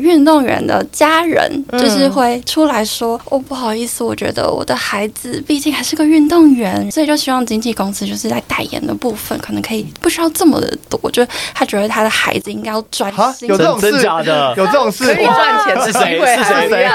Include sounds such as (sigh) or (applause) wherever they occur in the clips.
运动员的家人就是会出来说：“哦，不好意思，我觉得我的孩子毕竟还是个运动员，所以就希望经纪公司就是在代言的部分可能可以不需要这么的多，就他觉得他的孩子应该要专心。”有这种真假的？有这种事？可以赚钱是谁？是谁？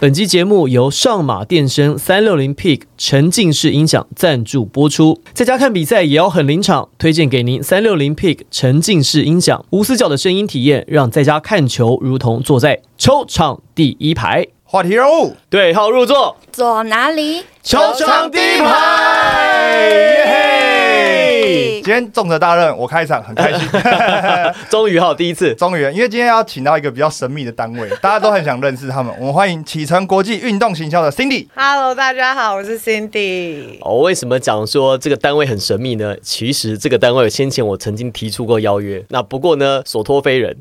本期节目由上马电声三六零 Peak 沉浸式音响赞助播出。在家看比赛也要很临场，推荐给您三六零 Peak 沉浸式音响，无死角的声音体验，让在家看球如同坐在球场第一排。话题人物，对号入座，坐哪里？球场第一排。今天重责大任，我开场很开心。(laughs) 终于哈，第一次，(laughs) 终于，因为今天要请到一个比较神秘的单位，(laughs) 大家都很想认识他们。我们欢迎启程国际运动行销的 Cindy。Hello，大家好，我是 Cindy。哦，为什么讲说这个单位很神秘呢？其实这个单位先前我曾经提出过邀约，那不过呢，所托非人，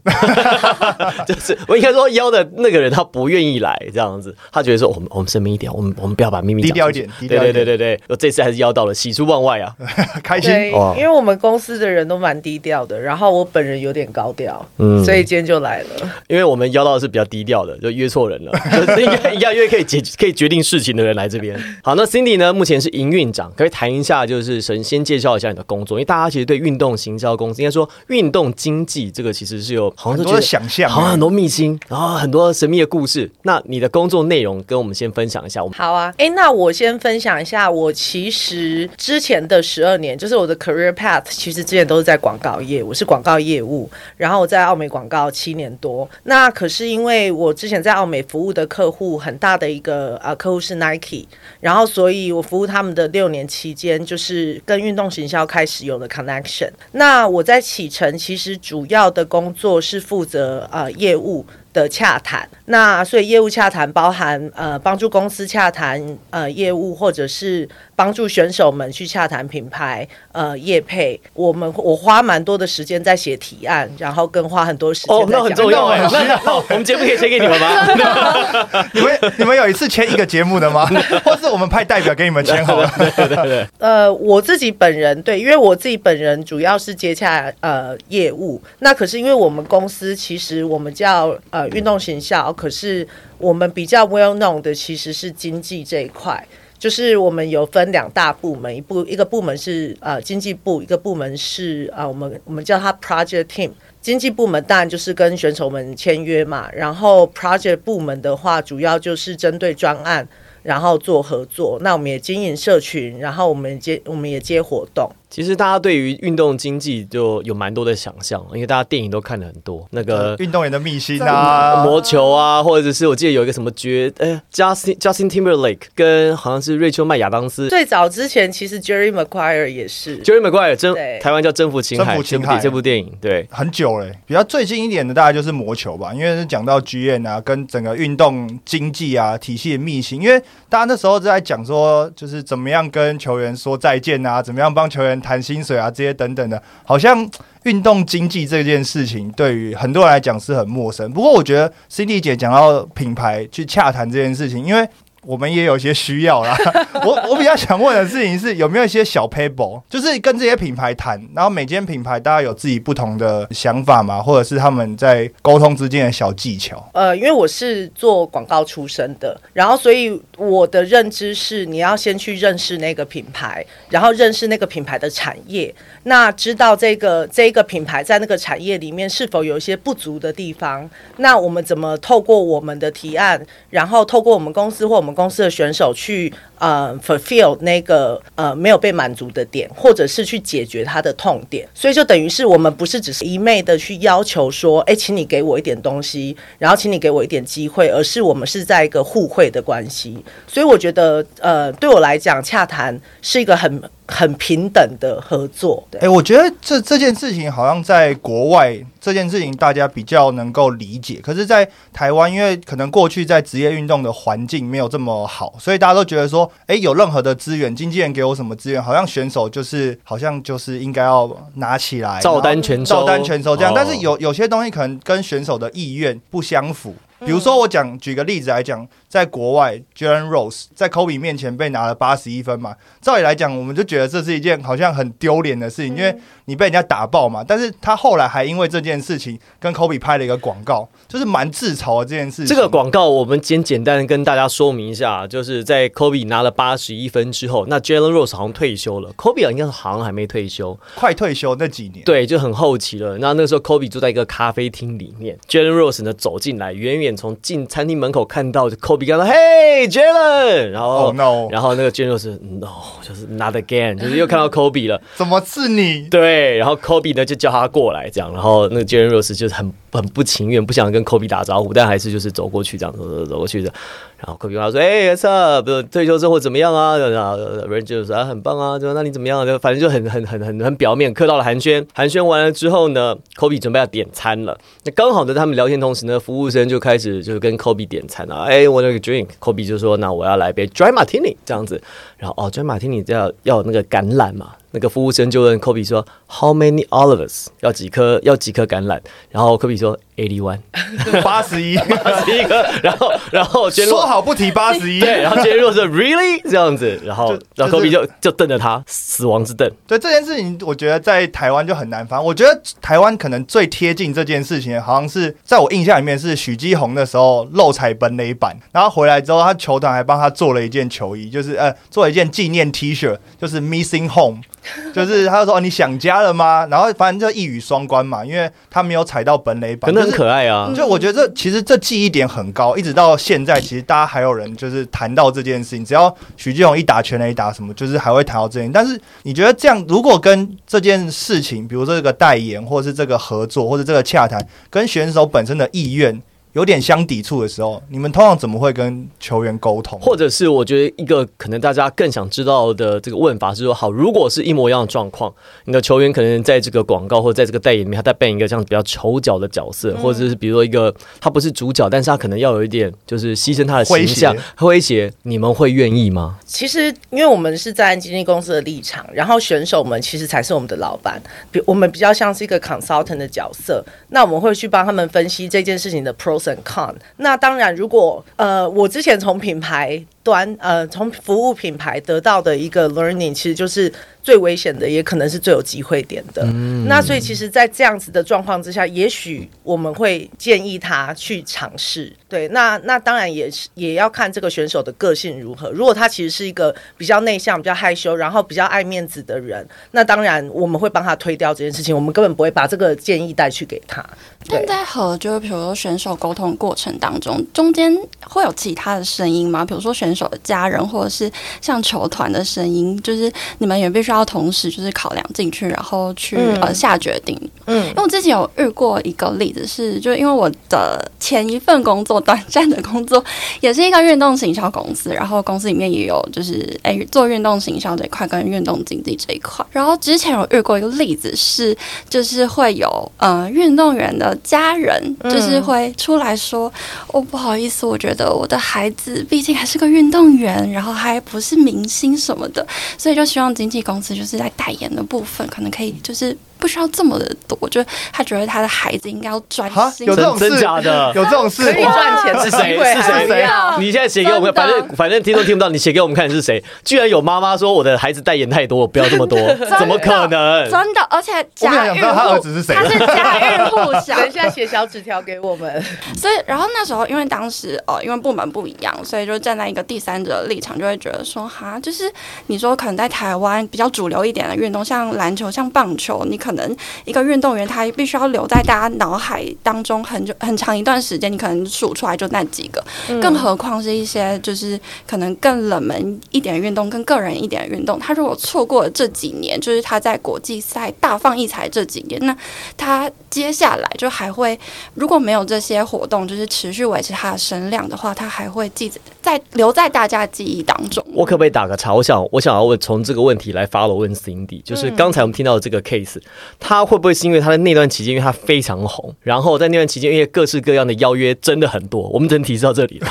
就是我应该说邀的那个人他不愿意来，这样子，他觉得说我们我们神秘一点，我们我们不要把秘密低调一点，对对对对对，我这次还是邀到了，喜出望外啊，开心。因为我们公司的人都蛮低调的，然后我本人有点高调，嗯，所以今天就来了。因为我们邀到的是比较低调的，就约错人了，(laughs) 应该应该约可以决可以决定事情的人来这边。好，那 Cindy 呢，目前是营运长，可以谈一下，就是首先介绍一下你的工作，因为大家其实对运动行销公司，应该说运动经济这个其实是有好像很多想象，好像很多秘辛，然后很多神秘的故事。那你的工作内容跟我们先分享一下。好啊，哎，那我先分享一下，我其实之前的十二年，就是我的 career Pat。其实之前都是在广告业，我是广告业务，然后我在澳美广告七年多。那可是因为我之前在澳美服务的客户很大的一个呃客户是 Nike，然后所以我服务他们的六年期间，就是跟运动行销开始有了 connection。那我在启程其实主要的工作是负责呃业务。的洽谈，那所以业务洽谈包含呃帮助公司洽谈呃业务，或者是帮助选手们去洽谈品牌呃业配。我们我花蛮多的时间在写提案，然后更花很多时间哦，那很重要 (laughs) 哎。那 (laughs) 我们节目可以签给你们吗？(laughs) 你们你们有一次签一个节目的吗？或是我们派代表给你们签好了？对对对。呃，我自己本人对，因为我自己本人主要是接洽呃业务，那可是因为我们公司其实我们叫呃。运动行销，可是我们比较 well known 的其实是经济这一块，就是我们有分两大部门，一部一个部门是呃经济部，一个部门是啊我们我们叫它 project team。经济部门当然就是跟选手们签约嘛，然后 project 部门的话，主要就是针对专案，然后做合作。那我们也经营社群，然后我们接我们也接活动。其实大家对于运动经济就有蛮多的想象，因为大家电影都看了很多，那个运动员的秘辛啊，魔球啊，或者是我记得有一个什么绝，哎，Justin Justin Timberlake 跟好像是瑞秋麦亚当斯。最早之前其实 Jerry Maguire 也是，Jerry Maguire 征台湾叫征服青海，征服这部电影，对，很久嘞。比较最近一点的大概就是魔球吧，因为是讲到 GN 啊，跟整个运动经济啊体系的秘辛，因为大家那时候在讲说，就是怎么样跟球员说再见啊，怎么样帮球员谈薪水啊。这些等等的，好像运动经济这件事情对于很多人来讲是很陌生。不过，我觉得 Cindy 姐讲到品牌去洽谈这件事情，因为。我们也有一些需要啦。(laughs) 我我比较想问的事情是，有没有一些小 paper，就是跟这些品牌谈，然后每间品牌大家有自己不同的想法嘛，或者是他们在沟通之间的小技巧。呃，因为我是做广告出身的，然后所以我的认知是，你要先去认识那个品牌，然后认识那个品牌的产业，那知道这个这一个品牌在那个产业里面是否有一些不足的地方，那我们怎么透过我们的提案，然后透过我们公司或我们公司的选手去呃 fulfill 那个呃没有被满足的点，或者是去解决他的痛点，所以就等于是我们不是只是一昧的去要求说，哎，请你给我一点东西，然后请你给我一点机会，而是我们是在一个互惠的关系。所以我觉得呃，对我来讲，洽谈是一个很。很平等的合作。哎，我觉得这这件事情好像在国外，这件事情大家比较能够理解。可是，在台湾，因为可能过去在职业运动的环境没有这么好，所以大家都觉得说，哎，有任何的资源，经纪人给我什么资源，好像选手就是好像就是应该要拿起来，照单全收，照单全收这样。但是有有些东西可能跟选手的意愿不相符。比如说我讲举个例子来讲，在国外，Jalen Rose 在 Kobe 面前被拿了八十一分嘛，照理来讲，我们就觉得这是一件好像很丢脸的事情，因为你被人家打爆嘛。但是他后来还因为这件事情跟 Kobe 拍了一个广告，就是蛮自嘲的这件事情。这个广告我们先简单跟大家说明一下，就是在 Kobe 拿了八十一分之后，那 Jalen Rose 好像退休了，Kobe 应该好像还没退休，快退休那几年，对，就很后期了。那那个时候 Kobe 坐在一个咖啡厅里面，Jalen Rose 呢走进来，远远从进餐厅门口看到 Kobe，看到 Hey Jalen，然后 Oh no 然后那个 Jalen Rose No，就是 Not again，就是又看到 Kobe 了。怎么是你？对，然后 Kobe 呢就叫他过来，这样，然后那个 Jalen Rose 就是很很不情愿，不想跟 Kobe 打招呼，但还是就是走过去这样走走走过去的。然后 Kobe 跟他说：“哎、w h a t s up？退休之后怎么样啊？”然后人就说：“啊，很棒啊，就那你怎么样、啊？”就反正就很很很很很表面，客到了寒暄。寒暄完了之后呢，Kobe 准备要点餐了。那刚好呢，他们聊天同时呢，服务生就开始就是跟 Kobe 点餐啊。哎、我那个 drink，Kobe 就说：“那我要来杯 dry martini 这样子。”然后哦，dry martini 要要有那个橄榄嘛。那个服务生就问 Kobe 说：“How many olives？要几颗？要几颗橄榄？”然后 Kobe 说：“eighty one，(laughs) 八十一，(laughs) 八十一颗。”然后然后说好不提八十一。(laughs) 对，然后 Jalen 说 “really” 这样子，然后就然后就 Kobe 就就瞪着他，死亡之瞪。对这件事情，我觉得在台湾就很难翻。我觉得台湾可能最贴近这件事情，好像是在我印象里面是许基宏的时候漏踩本垒板，然后回来之后，他球团还帮他做了一件球衣，就是呃做了一件纪念 T 恤，就是 Missing Home，(laughs) 就是他就说、哦、你想家了吗？然后反正就一语双关嘛，因为他没有踩到本垒板，可能很就是可爱啊。就我觉得这其实这记忆点很高，一直到现在，其实大家还有人就是谈到这件事情，只要许继勇一打全垒打什么，就是还会谈到这件事。但是你觉得这样，如果跟这件事情，比如说这个代言，或是这个合作，或者这个洽谈，跟选手本身的意愿有点相抵触的时候，你们通常怎么会跟球员沟通？或者是我觉得一个可能大家更想知道的这个问法是说，好，如果是一模一样的状况，你的球员可能在这个广告或者在这个代言里面，他在扮演一个这样比较丑角的角色，或者是比如说一个他不是主角，但是他可能要有一点就是牺牲他的形象诙谐诙谐，你们会愿意吗？其实，因为我们是站在经纪公司的立场，然后选手们其实才是我们的老板，比我们比较像是一个 consultant 的角色。那我们会去帮他们分析这件事情的 pros and con。那当然，如果呃，我之前从品牌端呃，从服务品牌得到的一个 learning，其实就是最危险的，也可能是最有机会点的。嗯那所以，其实，在这样子的状况之下，也许我们会建议他去尝试。对，那那当然也是也要看这个选手的个性如何。如果他其实是一个比较内向、比较害羞，然后比较爱面子的人，那当然我们会帮他推掉这件事情，我们根本不会把这个建议带去给他。但在和就是比如说选手沟通过程当中，中间会有其他的声音吗？比如说选手的家人，或者是像球团的声音，就是你们也必须要同时就是考量进去，然后去、嗯呃下决定。嗯因为我之前有遇过一个例子是，就因为我的前一份工作，(laughs) 短暂的工作，也是一个运动行销公司，然后公司里面也有就是诶、做运动行销这一块跟运动经济这一块。然后之前有遇过一个例子是，就是会有呃运动员的家人，就是会出来说，哦不好意思，我觉得我的孩子毕竟还是个运运动员，然后还不是明星什么的，所以就希望经纪公司就是在代言的部分可能可以就是。不需要这么的多，就他觉得他的孩子应该要专心。有这种事真假的？有这种事。可以赚钱的是谁？机会是谁？还是要你现在写给我们，反正反正听都听不到，你写给我们看是谁？居然有妈妈说我的孩子代言太多，我不要这么多，(laughs) 怎么可能？真的，而且家他儿户子是谁。他是家喻户晓，等一下写小纸条给我们。所以，然后那时候因为当时呃，因为部门不一样，所以就站在一个第三者的立场，就会觉得说，哈，就是你说可能在台湾比较主流一点的运动，像篮球、像棒球，你可能一个运动员他必须要留在大家脑海当中很久很长一段时间，你可能数出来就那几个，更何况是一些就是可能更冷门一点的运动，更个人一点的运动，他如果错过了这几年，就是他在国际赛大放异彩这几年，那他接下来就还会如果没有这些活动，就是持续维持他的声量的话，他还会记在留在大家记忆当中。我可不可以打个岔？我想，我想要问从这个问题来 follow 问 Cindy，就是刚才我们听到的这个 case，他会不会是因为他在那段期间，因为他非常红，然后在那段期间，因为各式各样的邀约真的很多，我们只能提示到这里了，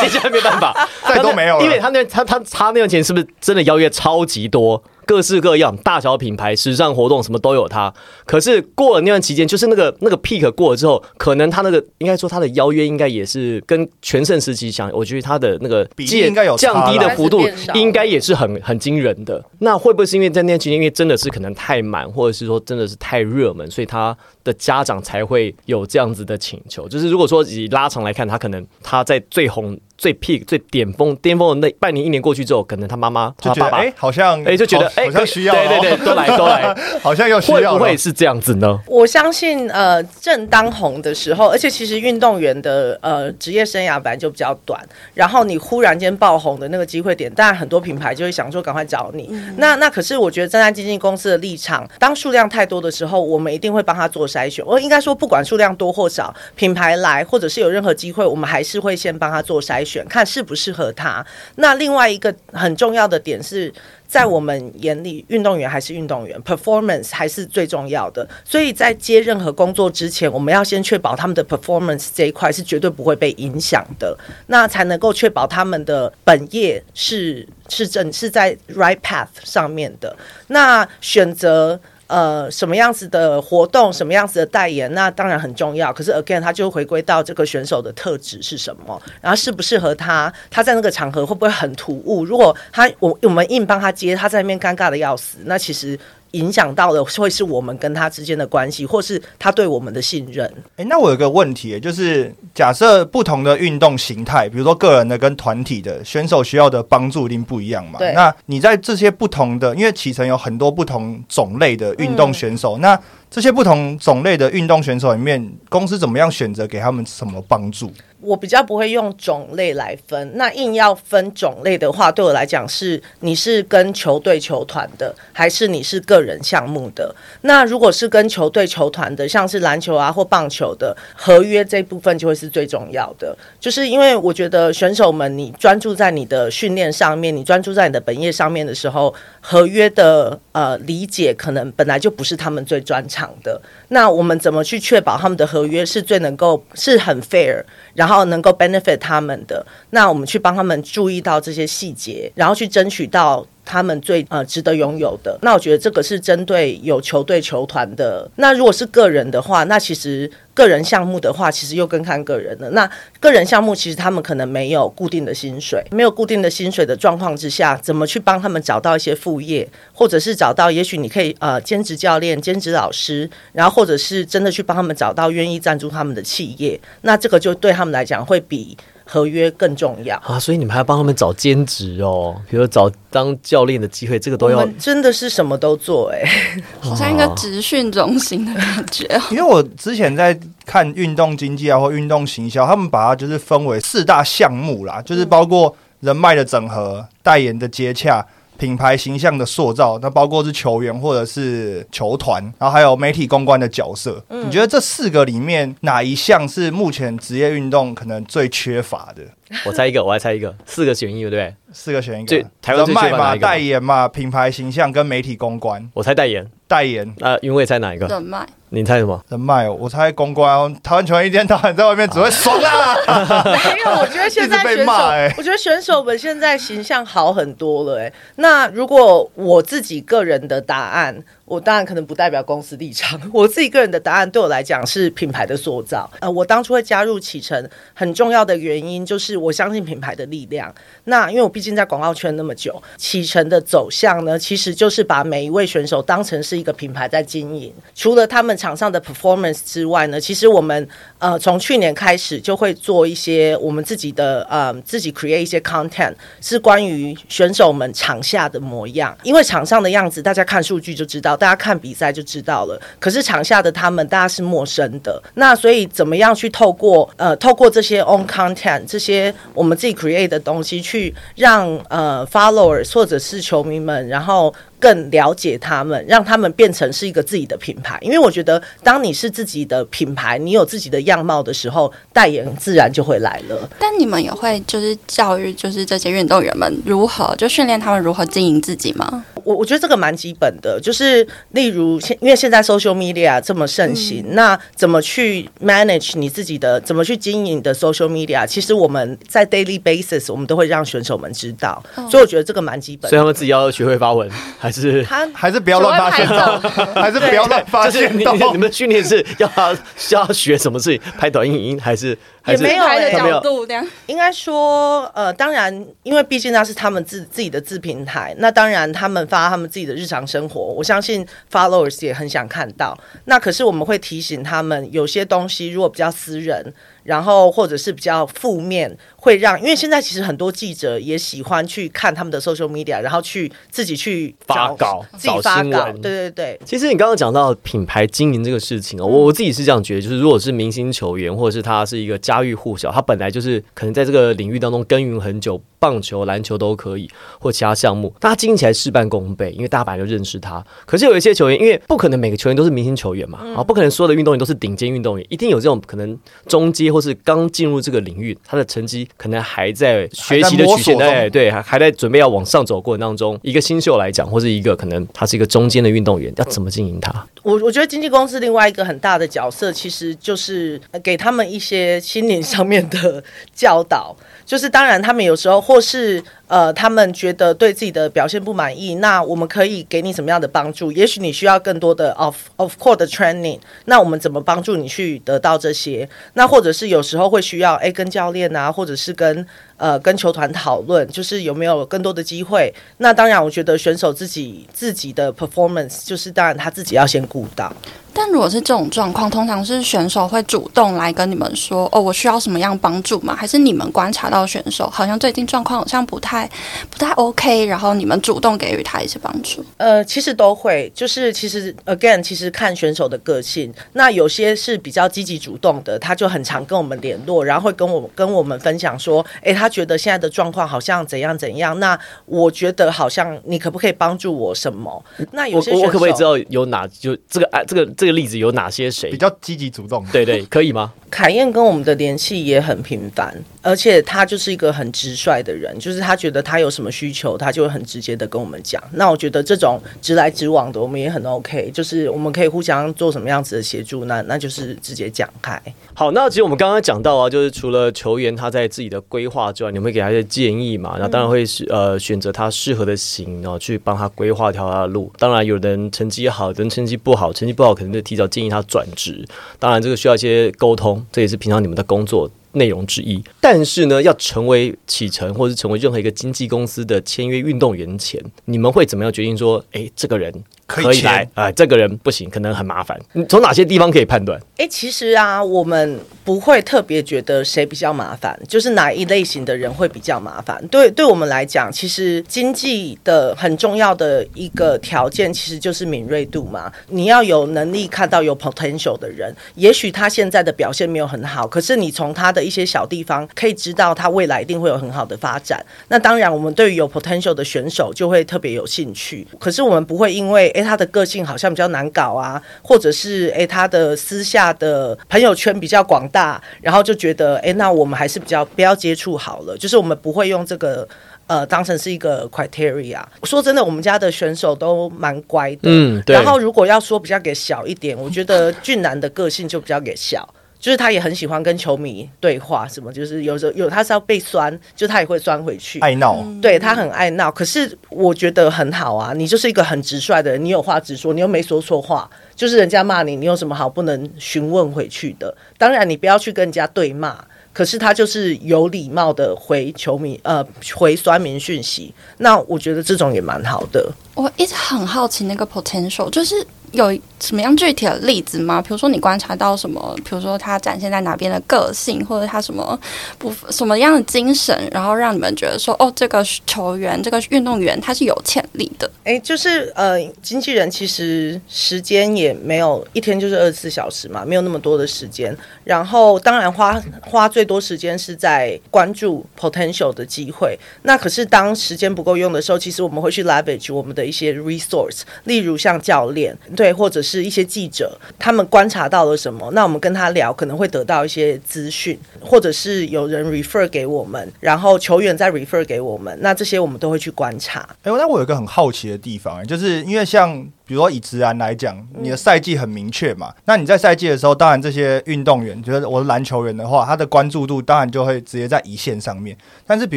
接下来没办法，再都没有了因为他那他他他那段前是不是真的邀约超级多？各式各样大小品牌、时尚活动什么都有它。可是过了那段期间，就是那个那个 peak 过了之后，可能他那个应该说他的邀约应该也是跟全盛时期相，我觉得他的那个比例应该有降低的幅度应该是变少了应该也是很很惊人的。那会不会是因为在那段期间，因为真的是可能太满，或者是说真的是太热门，所以他的家长才会有这样子的请求？就是如果说以拉长来看，他可能他在最红、最 peak、最巅峰、巅峰的那半年、一年过去之后，可能他妈妈、他爸爸就觉得哎、好像哎、就觉得哎、好好像需要、哦，对对对，都来都来，(laughs) 好像要需会要会不会是这样子呢？我相信，呃，正当红的时候，而且其实运动员的呃职业生涯本来就比较短，然后你忽然间爆红的那个机会点，当然很多品牌就会想说赶快找你。那那可是我觉得站在经纪公司的立场，当数量太多的时候，我们一定会帮他做筛选。我应该说，不管数量多或少，品牌来或者是有任何机会，我们还是会先帮他做筛选，看适不适合他。那另外一个很重要的点是。在我们眼里，运动员还是运动员，performance 还是最重要的。所以在接任何工作之前，我们要先确保他们的 performance 这一块是绝对不会被影响的，那才能够确保他们的本业是是正是在 right path 上面的。那选择。呃，什么样子的活动，什么样子的代言，那当然很重要。可是 again，他就回归到这个选手的特质是什么，然后适不适合他，他在那个场合会不会很突兀？如果他我我们硬帮他接，他在那边尴尬的要死，那其实影响到的会是我们跟他之间的关系，或是他对我们的信任。哎、那我有个问题，就是假设不同的运动形态，比如说个人的跟团体的选手需要的帮助一定不一样嘛？对那你在这些不同的，因为启程有很多不同种类的运动选嗯手，那这些不同种类的运动选手里面，公司怎么样选择给他们什么帮助？我比较不会用种类来分，那硬要分种类的话，对我来讲是你是跟球队球团的，还是你是个人项目的？那如果是跟球队球团的，像是篮球啊或棒球的合约这部分就会是最重要的，就是因为我觉得选手们你专注在你的训练上面，你专注在你的本业上面的时候，合约的呃理解可能本来就不是他们最专长的。那我们怎么去确保他们的合约是最能够是很 fair，然后能够 benefit 他们的？那我们去帮他们注意到这些细节，然后去争取到。他们最呃值得拥有的，那我觉得这个是针对有球队球团的。那如果是个人的话，那其实个人项目的话，其实又更看个人了。那个人项目其实他们可能没有固定的薪水，没有固定的薪水的状况之下，怎么去帮他们找到一些副业，或者是找到也许你可以呃兼职教练、兼职老师，然后或者是真的去帮他们找到愿意赞助他们的企业，那这个就对他们来讲会比合约更重要。啊，所以你们还要帮他们找兼职哦，比如找当教练的机会，这个都要我们真的是什么都做哎、(laughs) 好像一个职训中心的感觉哦。(laughs) 因为我之前在看运动经济啊或运动行销，他们把它就是分为四大项目啦，就是包括人脉的整合、代言的接洽。品牌形象的塑造，那包括是球员或者是球团，然后还有媒体公关的角色。你觉得这四个里面哪一项是目前职业运动可能最缺乏的？(laughs) 我猜一个，我来猜一个，四个选一，对不对？四个选一最个，台湾最人脉嘛、缺乏哪一个代言嘛、品牌形象跟媒体公关。我猜代言，代言那云伟猜哪一个？人脉，你猜什么？人脉哦，我猜公关哦。台湾球员一天到晚在外面只会爽啊！没有，我觉得现在一直被选手，骂欸我觉得选手们现在形象好很多了、哎，那如果我自己个人的答案，我当然可能不代表公司立场。(laughs) 我自己个人的答案对我来讲是品牌的塑造。呃，我当初会加入启程，很重要的原因就是我相信品牌的力量。那因为我毕竟在广告圈那么久，启程的走向呢，其实就是把每一位选手当成是一个品牌在经营。除了他们场上的 performance 之外呢，其实我们呃从去年开始就会做一些我们自己的呃自己 create 一些 content，是关于选手们场下的模样。因为场上的样子，大家看数据就知道，大家看比赛就知道了。可是场下的他们，大家是陌生的。那所以怎么样去透过呃透过这些 on content 这些我们自己 create 的东西，去让呃 follower 或者是球迷们，然后。更了解他们，让他们变成是一个自己的品牌。因为我觉得，当你是自己的品牌，你有自己的样貌的时候，代言自然就会来了。但你们也会就是教育，就是这些运动员们如何就训练他们如何经营自己吗？我我觉得这个蛮基本的，就是例如现因为现在 social media 这么盛行，那怎么去 manage 你自己的，怎么去经营你的 social media？其实我们在 daily basis 我们都会让选手们知道，所以我觉得这个蛮基本的。所以他们自己要学会发文，还是他还是不要乱发现到，还是不要乱发现到。你你们训练是要他是要学什么事情？拍短影音还是还是也没有拍的他没有角度这样。应该说，呃，当然，因为毕竟那是他们自自己的自平台，那当然他们发他们自己的日常生活，我相信 followers 也很想看到。那可是我们会提醒他们，有些东西如果比较私人，然后或者是比较负面，会让因为现在其实很多记者也喜欢去看他们的 social media，然后去自己去发稿自己发稿，对对对。其实你刚刚讲到品牌经营这个事情哦，我我自己是这样觉得，就是如果是明星球员，或者是他是一个家喻户晓，他本来就是可能在这个领域当中耕耘很久，棒球、篮球都可以，或其他项目，大家经营起来事半功倍，因为大家本来就认识他。可是有一些球员，因为不可能每个球员都是明星球员嘛，啊，不可能所有的运动员都是顶尖运动员，一定有这种可能中阶或是刚进入这个领域，他的成绩可能还在学习的曲线，对，还还在准备要往上走过程当中。一个新秀来讲，或是一个可能他是一个中间的运动员，要怎么经营他？我我觉得经纪公司另外一个很大的角色，其实就是给他们一些心灵上面的 (laughs) 教导。就是当然，他们有时候或是呃，他们觉得对自己的表现不满意，那我们可以给你什么样的帮助？也许你需要更多的 off of court 的 training，那我们怎么帮助你去得到这些？那或者是有时候会需要哎跟教练啊，或者是跟呃跟球团讨论，就是有没有更多的机会？那当然，我觉得选手自己自己的 performance，就是当然他自己要先顾到。但如果是这种状况，通常是选手会主动来跟你们说：“哦，我需要什么样帮助吗？”还是你们观察到选手好像最近状况好像不太不太 OK，然后你们主动给予他一些帮助？呃，其实都会，就是其实 again，其实看选手的个性。那有些是比较积极主动的，他就很常跟我们联络，然后会跟我跟我们分享说，诶，他觉得现在的状况好像怎样怎样。那我觉得好像你可不可以帮助我什么？那有些选手我我可不可以知道有哪就这个案这个这个例子有哪些谁比？较积极主动。对对，可以吗？凯燕跟我们的联系也很频繁，而且他就是一个很直率的人，就是他觉得他有什么需求，他就会很直接的跟我们讲。那我觉得这种直来直往的，我们也很 OK，就是我们可以互相做什么样子的协助，那那就是直接讲开。好，那其实我们刚刚讲到啊，就是除了球员他在自己的规划之外，你会给他一些建议嘛？那当然会是呃选择他适合的型，然后去帮他规划一条他的路。当然，有人成绩好，有人成绩不好，成绩不好可能就提早建议他转职。当然，这个需要一些沟通，这也是平常你们的工作。内容之一，但是呢，要成为启程或是成为任何一个经纪公司的签约运动员前，你们会怎么样决定说，哎，这个人可以来，啊、这个人不行，可能很麻烦。你从哪些地方可以判断？诶，其实啊，我们不会特别觉得谁比较麻烦，就是哪一类型的人会比较麻烦。对，对我们来讲，其实经济的很重要的一个条件，其实就是敏锐度嘛。你要有能力看到有 potential 的人，也许他现在的表现没有很好，可是你从他的一些小地方可以知道他未来一定会有很好的发展。那当然，我们对于有 potential 的选手就会特别有兴趣。可是我们不会因为诶他的个性好像比较难搞啊，或者是诶他的私下的朋友圈比较广大，然后就觉得诶那我们还是比较不要接触好了。就是我们不会用这个。呃，当成是一个 criteria。说真的，我们家的选手都蛮乖的。嗯对然后如果要说比较给小一点，我觉得俊男的个性就比较给小。就是他也很喜欢跟球迷对话，什么就是有时候有他是要被酸，就他也会酸回去。爱闹，对他很爱闹，可是我觉得很好啊。你就是一个很直率的人，你有话直说，你又没说错话，就是人家骂你，你有什么好不能询问回去的？当然，你不要去跟人家对骂，可是他就是有礼貌的回球迷，呃，回酸民讯息。那我觉得这种也蛮好的。我一直很好奇那个 potential，就是有什么样具体的例子吗？比如说你观察到什么？比如说他展现在哪边的个性，或者他什么不什么样的精神，然后让你们觉得说，哦，这个球员、这个运动员他是有潜力的。哎，就是呃，经纪人其实时间也没有一天就是二十四小时嘛，没有那么多的时间。然后当然花花最多时间是在关注 potential 的机会。那可是当时间不够用的时候，其实我们会去 leverage 我们的一些 resource，例如像教练对，或者是一些记者，他们观察到了什么，那我们跟他聊，可能会得到一些资讯，或者是有人 refer 给我们，然后球员再 refer 给我们，那这些我们都会去观察。哎、那我有一个很好奇的地方、就是因为像比如说以直男来讲，你的赛季很明确嘛，那你在赛季的时候，当然这些运动员，觉得我是篮球员的话，他的关注度当然就会直接在一线上面。但是比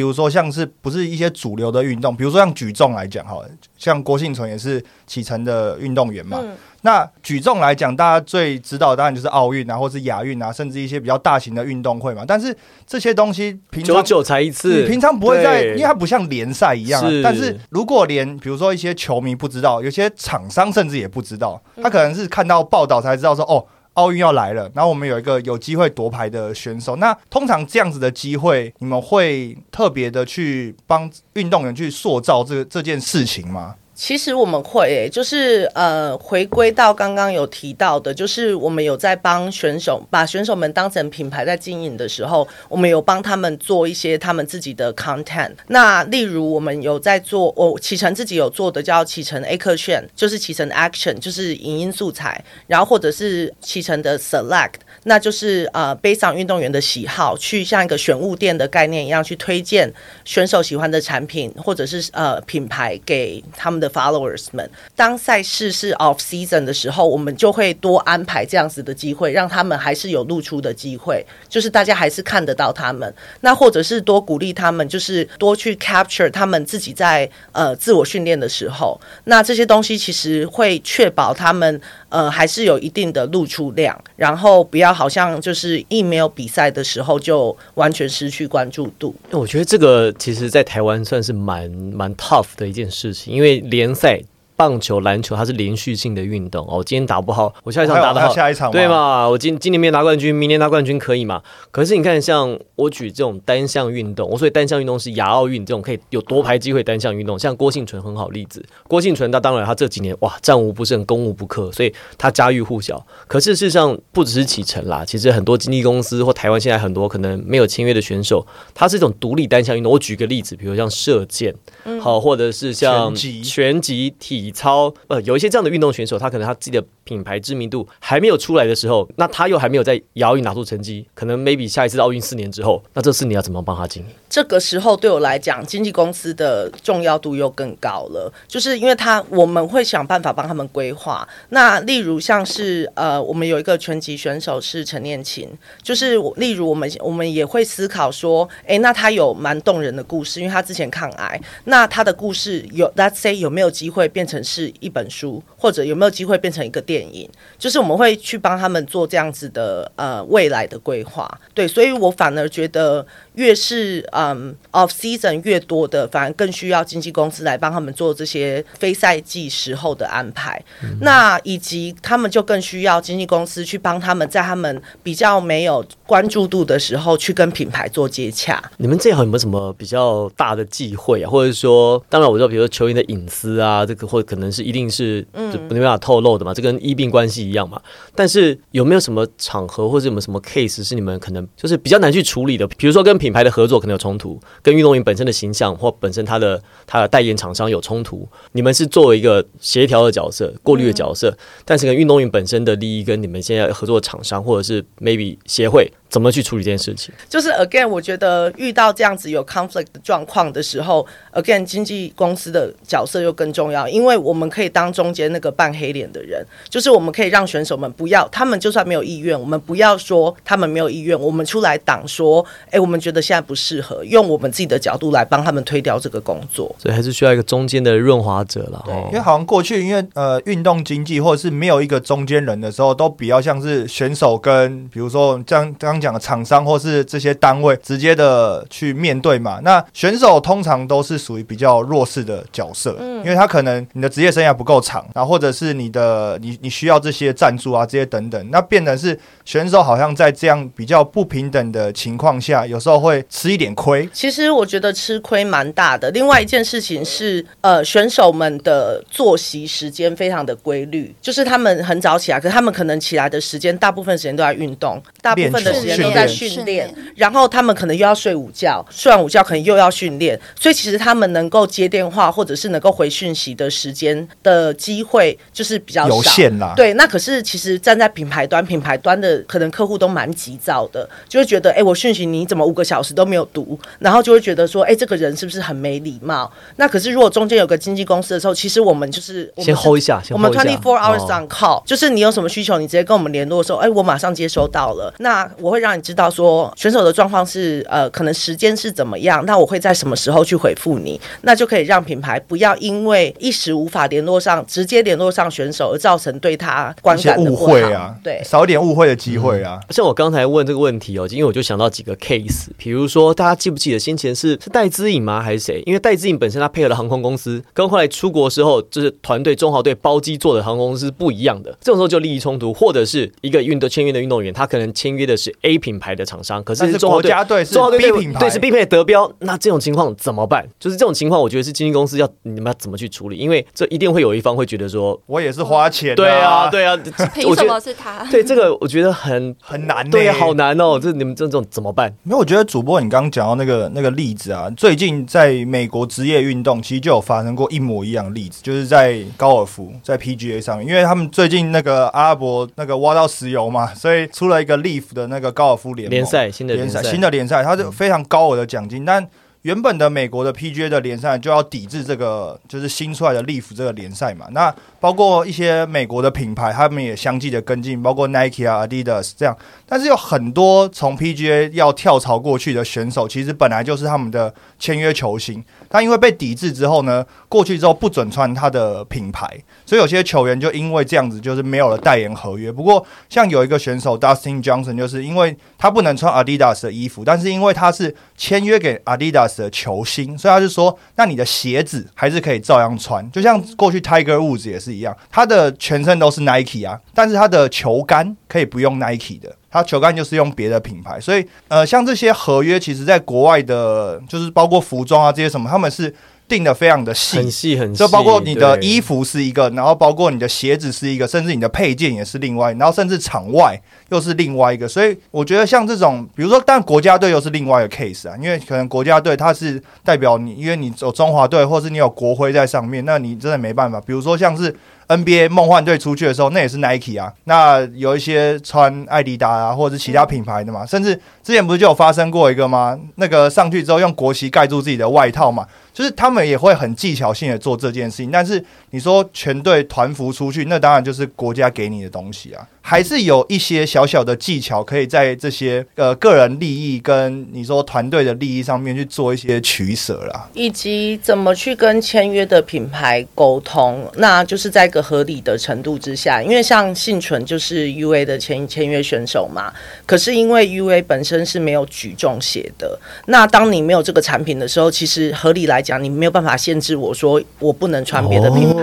如说像是不是一些主流的运动，比如说像举重来讲，哈，像郭幸存也是启程的运动员嘛。那举重来讲，大家最知道当然就是奥运啊，或是亚运啊，甚至一些比较大型的运动会嘛。但是这些东西平常久久才一次，你平常不会在，因为它不像联赛一样、啊是。但是如果连比如说一些球迷不知道，有些厂商甚至也不知道，他可能是看到报道才知道说哦。奥运要来了，然后我们有一个有机会夺牌的选手。那通常这样子的机会，你们会特别的去帮运动员去塑造这个这件事情吗？其实我们会、诶，就是呃，回归到刚刚有提到的，就是我们有在帮选手把选手们当成品牌在经营的时候，我们有帮他们做一些他们自己的 content。那例如我们有在做，我启程自己有做的叫启程 action，就是启程 action，就是影音素材，然后或者是启程的 select。那就是呃，背上运动员的喜好，去像一个选物店的概念一样，去推荐选手喜欢的产品或者是呃品牌给他们的 followers 们。当赛事是 off season 的时候，我们就会多安排这样子的机会，让他们还是有露出的机会，就是大家还是看得到他们。那或者是多鼓励他们，就是多去 capture 他们自己在呃自我训练的时候，那这些东西其实会确保他们呃还是有一定的露出量，然后不要好像就是一没有比赛的时候就完全失去关注度。我觉得这个其实，在台湾算是蛮蛮 tough 的一件事情，因为联赛。棒球、篮球它是连续性的运动哦，今天打不好，我下一场打得好，下一场对嘛？我今今年没拿冠军，明年拿冠军可以嘛？可是你看，像我举这种单项运动，我所以单项运动是亚奥运这种可以有夺牌机会单项运动，像郭幸存很好例子。郭幸存他当然他这几年哇战无不胜，攻无不克，所以他家喻户晓。可是事实上不只是启程啦，其实很多经纪公司或台湾现在很多可能没有签约的选手，他是一种独立单项运动。我举个例子，比如像射箭，好、或者是像拳击拳击、体操，呃，有一些这样的运动选手，他可能他自己的品牌知名度还没有出来的时候，那他又还没有在亚奥运拿出成绩，可能 maybe 下一次奥运四年之后，那这次你要怎么帮他经营？这个时候对我来讲，经纪公司的重要度又更高了，就是因为他我们会想办法帮他们规划。那例如像是呃，我们有一个拳击选手是陈念琴，就是例如我们我们也会思考说，诶，那他有蛮动人的故事，因为他之前抗癌，那他的故事有 let's say 有没有机会变成是一本书，或者有没有机会变成一个电电影？就是我们会去帮他们做这样子的呃未来的规划。对，所以我反而觉得越是嗯 off season 越多的，反而更需要经纪公司来帮他们做这些非赛季时候的安排。那以及他们就更需要经纪公司去帮他们在他们比较没有关注度的时候，去跟品牌做接洽。你们这行有没有什么比较大的忌讳啊？或者说，当然我知道，比如说球员的隐私啊，这个或可能是一定是就没办法透露的嘛，这跟医病关系一样嘛。但是有没有什么场合或者有没有什么 case 是你们可能就是比较难去处理的？比如说跟品牌的合作可能有冲突，跟运动员本身的形象或本身他的他的代言厂商有冲突，你们是作为一个协调的角色、过滤的角色，但是跟运动员本身的利益跟你们现在合作厂商或者是 maybe 协会怎么去处理这件事情？就是 again，我觉得遇到这样子有 conflict 的状况的时候，again 经纪公司的角色又更重要，因为我们可以当中间那个扮黑脸的人，就是我们可以让选手们不要，他们就算没有意愿，我们不要说他们没有意愿，我们出来挡说，哎，我们觉得现在不适合，用我们自己的角度来帮他们推掉这个工作。所以还是需要一个中间的润滑者了。对因为好像过去因为呃运动经济或者是没有一个中间人的时候，都比较像是选手跟比如说这样刚刚讲的厂商或是这些单位直接的去面对嘛。那选手通常都是属于比较弱势的角色，嗯因为他可能你的职业生涯不够长，然后或者是你的你你需要这些赞助啊这些等等，那变成是选手好像在这样比较不平等的情况下，有时候会吃一点亏。其实我觉得吃亏蛮大的。另外一件事情是，呃，选手们的作息时间非常的规律，就是他们很早起来，可是他们可能起来的时间大部分时间都在运动，大部分的时都在训练，然后他们可能又要睡午觉，睡完午觉可能又要训练，所以其实他们能够接电话或者是能够回讯息的时间的机会就是比较有限啦。对，那可是其实站在品牌端，品牌端的可能客户都蛮急躁的，就会觉得，哎，我讯息你怎么五个小时都没有读，然后就会觉得说，哎，这个人是不是很没礼貌？那可是如果中间有个经纪公司的时候，其实我们就是先 hold 一下，我们 twenty four hours on call，就是你有什么需求，你直接跟我们联络的时候，哎，我马上接收到了。那我会让你知道说选手的状况是呃，可能时间是怎么样，那我会在什么时候去回复你，那就可以让品牌不要因为一时无法联络上，直接联络上选手而造成对他观感的误会啊，对，少一点误会的机会啊。像我刚才问这个问题哦，因为我就想到几个 case，比如说大家记不记得先前是是戴资颖吗，还是谁？因为戴资颖本身他配合的航空公司跟后来出国时候就是团队中豪队包机做的航空公司不一样的，这种时候就利益冲突，或者是一个运动签约的运动员，他可能签约的是 A 品牌的厂商，可是国家队是 B 品牌，对是 B 品牌得标，那这种情况怎么办？就是这种情况，我觉得是经纪公司要你们要怎么去处理，因为这一定会有一方会觉得说，我也是花钱，对啊，对啊，凭什么是他？对这个我觉得很很难，对，好难哦，这你们这种怎么办？因为我觉得主播你刚刚讲到那个那个例子啊，最近在美国职业运动其实就有发生过一模一样的例子，就是在高尔夫在 PGA 上面，因为他们最近那个阿拉伯那个挖到石油嘛，所以出了一个 Leaf 的那个高尔夫联联赛，新的联赛，新的联赛，它是非常高额的奖金，但。原本的美国的 PGA 的联赛就要抵制这个，就是新出来的 Leaf 这个联赛嘛。那包括一些美国的品牌，他们也相继的跟进，包括 Nike 啊、Adidas 这样。但是有很多从 PGA 要跳槽过去的选手，其实本来就是他们的签约球星。他因为被抵制之后呢，过去之后不准穿他的品牌，所以有些球员就因为这样子，就是没有了代言合约。不过像有一个选手 Dustin Johnson，就是因为他不能穿 Adidas 的衣服，但是因为他是签约给 Adidas 的球星，所以他就说，那你的鞋子还是可以照样穿，就像过去 Tiger Woods 也是一样，他的全身都是 Nike 啊，但是他的球杆可以不用 Nike 的。他球杆就是用别的品牌，所以呃，像这些合约，其实在国外的，就是包括服装啊这些什么，他们是定的非常的细，很细很细，就包括你的衣服是一个，然后包括你的鞋子是一个，甚至你的配件也是另外，然后甚至场外又是另外一个。所以我觉得像这种，比如说，但国家队又是另外一个 case 啊，因为可能国家队它是代表你，因为你走中华队，或是你有国徽在上面，那你真的没办法。比如说像是。NBA 梦幻队出去的时候，那也是 Nike 啊。那有一些穿艾迪达啊，或者是其他品牌的嘛。甚至之前不是就有发生过一个吗？那个上去之后用国旗盖住自己的外套嘛。就是他们也会很技巧性的做这件事情。但是你说全队团服出去，那当然就是国家给你的东西啊。还是有一些小小的技巧，可以在这些呃个人利益跟你说团队的利益上面去做一些取舍啦，以及怎么去跟签约的品牌沟通，那就是在一个合理的程度之下。因为像幸存就是 U A 的签签约选手嘛，可是因为 U A 本身是没有举重鞋的，那当你没有这个产品的时候，其实合理来讲，你没有办法限制我说我不能穿别的品牌。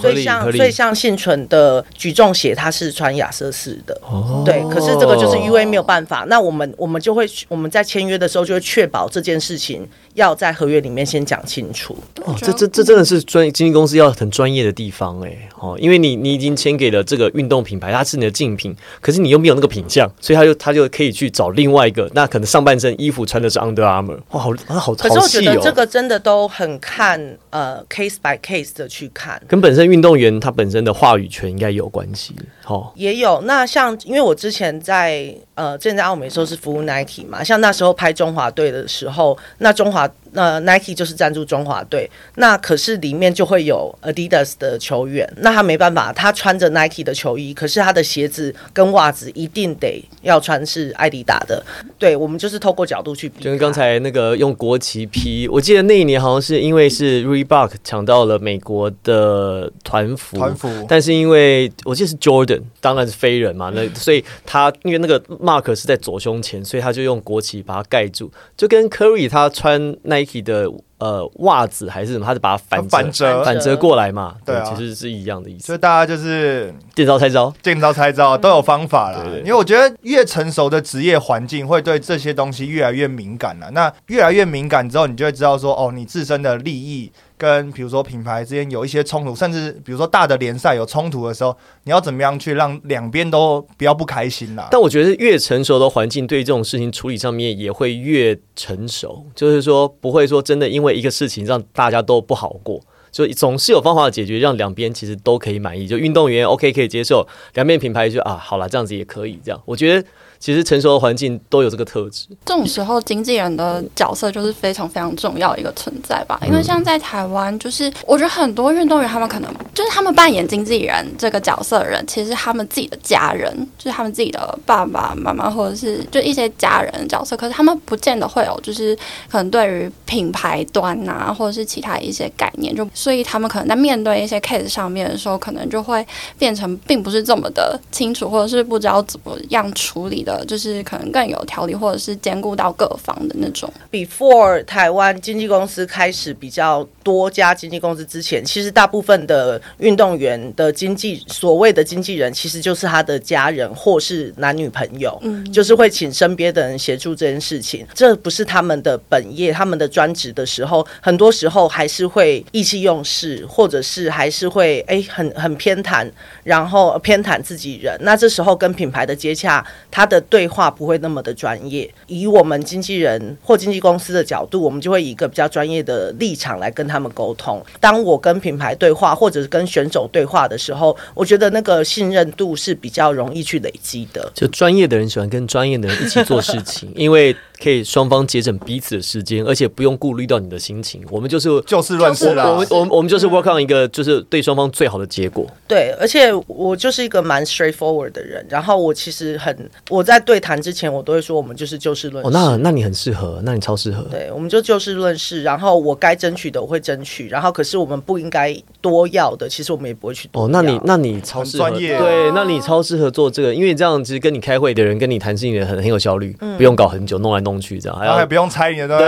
所以像所以像幸存的举重鞋，它是穿亚。瑟士的，对，可是这个就是因为没有办法，那我们我们就会我们在签约的时候就会确保这件事情要在合约里面先讲清楚。哦，这这这真的是专经纪公司要很专业的地方哎，哦，因为你你已经签给了这个运动品牌，它是你的竞品，可是你又没有那个品相，所以他就他就可以去找另外一个，那可能上半身衣服穿的是 Under Armour，哇，好啊好，可是我觉得这个真的都很看呃 case by case 的去看，跟本身运动员他本身的话语权应该有关系，哦，也有。那像，因为我之前在呃，之前在澳美时候是服务 Nike 嘛，像那时候拍中华队的时候，那中华。hot 那 Nike 就是赞助中华队，那可是里面就会有 Adidas 的球员，那他没办法，他穿着 Nike 的球衣，可是他的鞋子跟袜子一定得要穿是艾迪达的。对，我们就是透过角度去比。就跟刚才那个用国旗批，我记得那一年好像是因为是 Reebok 抢到了美国的团服，团服，但是因为我记得是 Jordan，当然是飞人嘛，那所以他因为那个 Mark 是在左胸前，所以他就用国旗把它盖住，就跟 Curry 他穿那。Nike 的呃袜子还是什么，他是把它反反折反折过来嘛？对，其实是一样的意思。所以大家就是见招拆招，见招拆招都有方法了。因为我觉得越成熟的职业环境会对这些东西越来越敏感了。那越来越敏感之后，你就会知道说，哦，你自身的利益。跟比如说品牌之间有一些冲突，甚至比如说大的联赛有冲突的时候，你要怎么样去让两边都不要不开心啦？但我觉得越成熟的环境，对这种事情处理上面也会越成熟，就是说不会说真的因为一个事情让大家都不好过。就总是有方法解决，让两边其实都可以满意。就运动员 OK 可以接受，两边品牌就啊，好了，这样子也可以。这样，我觉得。其实成熟的环境都有这个特质。这种时候，经纪人的角色就是非常非常重要一个存在吧。因为像在台湾，就是我觉得很多运动员，他们可能就是他们扮演经纪人这个角色的人，其实他们自己的家人，就是他们自己的爸爸妈妈，或者是就一些家人的角色。可是他们不见得会有，就是可能对于品牌端啊，或者是其他一些概念，就所以他们可能在面对一些 case 上面的时候，可能就会变成并不是这么的清楚，或者是不知道怎么样处理的。就是可能更有条理，或者是兼顾到各方的那种。Before 台湾经纪公司开始比较多家经纪公司之前，其实大部分的运动员的经纪所谓的经纪人，其实就是他的家人或是男女朋友，嗯，就是会请身边的人协助这件事情。这不是他们的本业，他们的专职的时候，很多时候还是会意气用事，或者是还是会哎很很偏袒，然后偏袒自己人。那这时候跟品牌的接洽，他的对话不会那么的专业。以我们经纪人或经纪公司的角度，我们就会以一个比较专业的立场来跟他们沟通。当我跟品牌对话，或者是跟选手对话的时候，我觉得那个信任度是比较容易去累积的。就专业的人喜欢跟专业的人一起做事情，因为。可以双方节省彼此的时间，而且不用顾虑到你的心情。我们就是就事论事啦。我们我们我们就是 work on 一个就是对双方最好的结果。对，而且我就是一个蛮 straightforward 的人。然后我其实很我在对谈之前，我都会说我们就是就事论事。哦那那你很适合，那你超适合。对，我们就就事论事。然后我该争取的我会争取。然后可是我们不应该多要的，其实我们也不会去多。哦，那你那你超专业。对，那你超适合做这个，因为这样其实跟你开会的人跟你谈事情的很很有效率，不用搞很久，弄来弄去这样。还要。不用猜你的东西，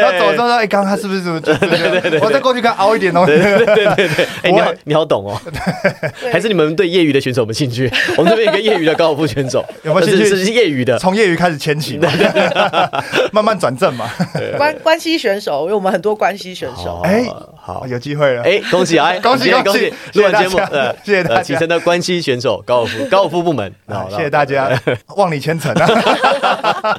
要走之后说，哎，刚刚他是不是什么？对对对，我再过去看凹一点东西。对对对对，(laughs) 哎，你好，你好懂哦。还是你们对业余的选手有兴趣？我们这边一个业余的高尔夫选手，有没有兴趣？是业余的，从业余开始牵起，(laughs) 慢慢转正嘛。关关系选手，因为我们很多关系选手。哎，好，有机会了。哎，恭喜 (laughs) 啊！恭喜恭喜！录完节目，谢谢大家。启程的关系选手，高尔夫高尔夫部门，好，谢谢大家，望你千层啊。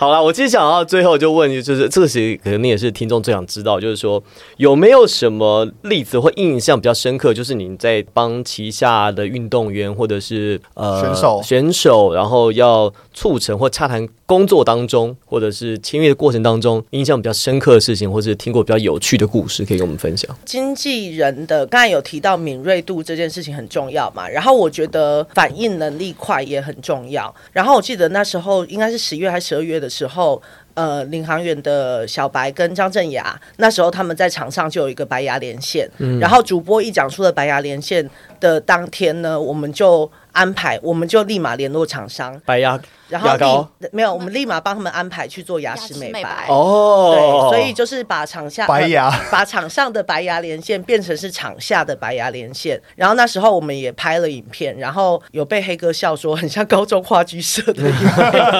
好了，我其实想到最后就问，就是这个其实可能你也是听众最想知道，就是说有没有什么例子或印象比较深刻，就是你在帮旗下的运动员或者是呃选手选手，然后要促成或洽谈工作当中，或者是签约的过程当中，印象比较深刻的事情，或是听过比较有趣的故事，可以跟我们分享。经纪人的刚才有提到敏锐度这件事情很重要嘛，然后我觉得反应能力快也很重要。然后我记得那时候应该是十月还是十二月的。时候，呃，领航员的小白跟张镇雅，那时候他们在场上就有一个白牙连线，然后主播一讲出了白牙连线的当天呢，我们就安排，我们就立马联络厂商白牙。然后没有，我们立马帮他们安排去做牙齿美白哦。对，所以就是把场下白牙，(laughs) 把场上的白牙连线变成是场下的白牙连线。然后那时候我们也拍了影片，然后有被黑哥笑说很像高中话剧社的影片。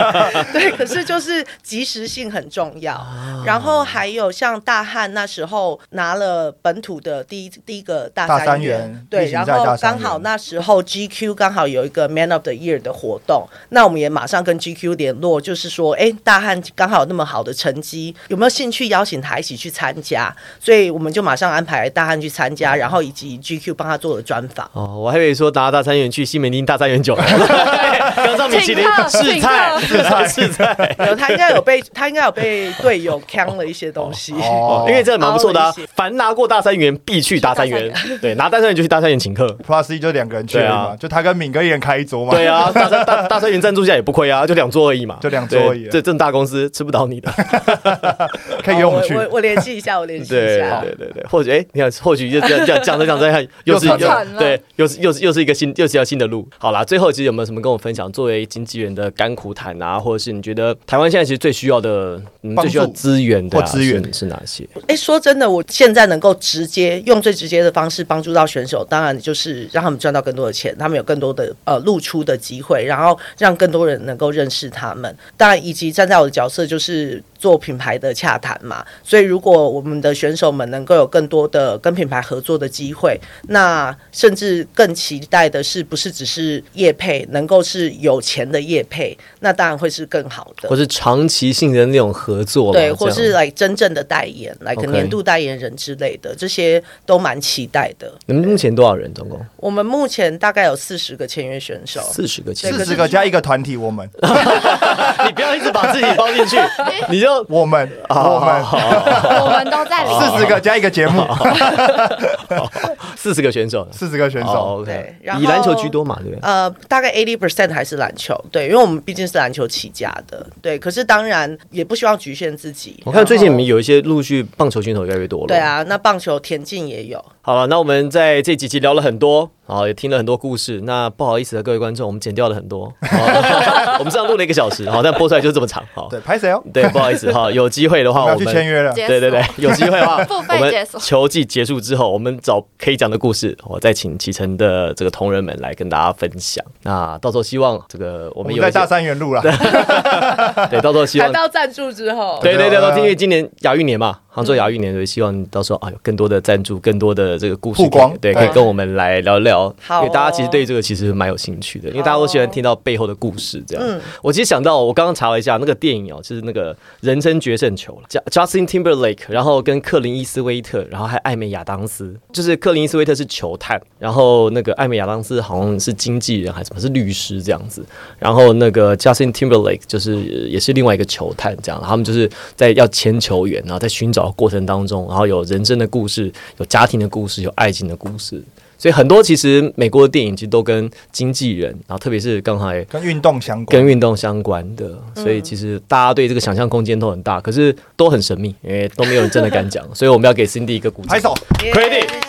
(laughs) 对，可是就是及时性很重要。然后还有像大汉那时候拿了本土的第一第一个大三元，对，然后刚好那时候 GQ 刚好有一个 Man of the Year 的活动，那我们也马上。跟 GQ 联络，就是说，哎，大汉刚好有那么好的成绩，有没有兴趣邀请他一起去参加？所以我们就马上安排大汉去参加，然后以及 GQ 帮他做了专访。哦，我还以为说拿大三元去西门町大三元酒，(laughs) 刚上米其林试菜试菜试菜，(laughs) 有他应该有被他应该有被队友坑了一些东西，哦，因为这蛮不错的啊。凡拿过大三元必去大三元，对，拿大三元就去大三元请客。Plus 就两个人去嘛，就他跟敏哥一人开一桌嘛。对啊，大三大大三元赞助下也不亏。啊，就两桌而已嘛，就两桌而已。这这么大公司吃不倒你的，(laughs) 可以约我们去。我我联系一下，我联系一下。对对对，或许哎，你看，或许就这样讲讲着讲着，又是对，又是又是又是一个新又是条新的路。好啦，最后其实有没有什么跟我分享？作为经纪人的甘苦谈啊，或者是你觉得台湾现在其实最需要的、最需要资源的资源是哪些？哎，说真的，我现在能够直接用最直接的方式帮助到选手，当然就是让他们赚到更多的钱，他们有更多的呃露出的机会，然后让更多人能。够认识他们，当然以及站在我的角色，就是做品牌的洽谈嘛。所以如果我们的选手们能够有更多的跟品牌合作的机会，那甚至更期待的是，不是只是业配，能够是有钱的业配，那当然会是更好的或。是长期性的那种合作，对，或是来真正的代言，来个年度代言人之类的，这些都蛮期待的。你们目前多少人？总共我们目前大概有四十个签约选手，四十个四十个加一个团体，我们 (laughs) (laughs) 你不要一直把自己包进去，(laughs) 你就我们我们我们都在里。四十个加一个节目，(laughs) 四十个选手。四十个选手。哦，OK，对以篮球居多嘛，对不对？呃，大概 eighty percent 还是篮球，对，因为我们毕竟是篮球起家的，对。可是当然也不希望局限自己。我看最近你们有一些陆续棒球选手越来越多了。对，啊，那棒球、田径也有。好了，那我们在这几集聊了很多，啊，也听了很多故事。那不好意思的各位观众，我们剪掉了很多，(laughs) 我们这样录了一个小时，好，但播出来就是这么长，好，对，拍谁哦？对，不好意思哈，有机会的话我们签约了。对对对，有机会的话，我们 (laughs) 球季结束之后，我们找可以讲的故事，我再请启程的这个同仁们来跟大家分享。那到时候希望这个我们有在大三元路了，(laughs) 对，到时候希望谈到赞助之后，对对对，因为今年亚运年嘛，杭州亚运年，所以希望到时候啊有更多的赞助，更多的这个故事曝光对，可以跟我们来聊聊。好哦因为大家其实对这个其实蛮有兴趣的，因为大家都喜欢听到背后的故事。这样，嗯我其实想到，我刚刚查了一下那个电影哦，就是那个人称决胜球了，J-，Justin Timberlake，然后跟克林伊斯威特，然后还艾美亚当斯，就是克林伊斯威特是球探，然后那个艾美亚当斯好像是经纪人还是什么，是律师这样子。然后那个 Justin Timberlake 就是呃也是另外一个球探，这样他们就是在要签球员，然后在寻找的过程当中，然后有人生的故事，有家庭的故事，有爱情的故事。所以很多其实美国的电影其实都跟经纪人，然后特别是刚才跟运动相关跟。运动相关的，所以其实大家对这个想象空间都很大，可是都很神秘，因为都没有人真的敢讲，所以我们要给 Cindy 一个鼓掌拍。手，Credit 谢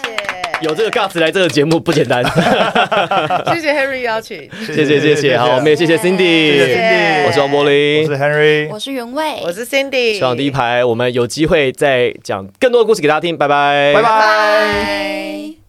有这个 guts 来这个节目不简单，谢，(laughs) 谢谢 Henry 邀请，谢谢谢谢，好，我们也谢谢 Cindy，谢谢 Cindy 我是王柏我林是，Henry，我是原味，我是 Cindy，希望第一排，我们有机会再讲更多的故事给大家听，拜。拜，拜。拜。拜。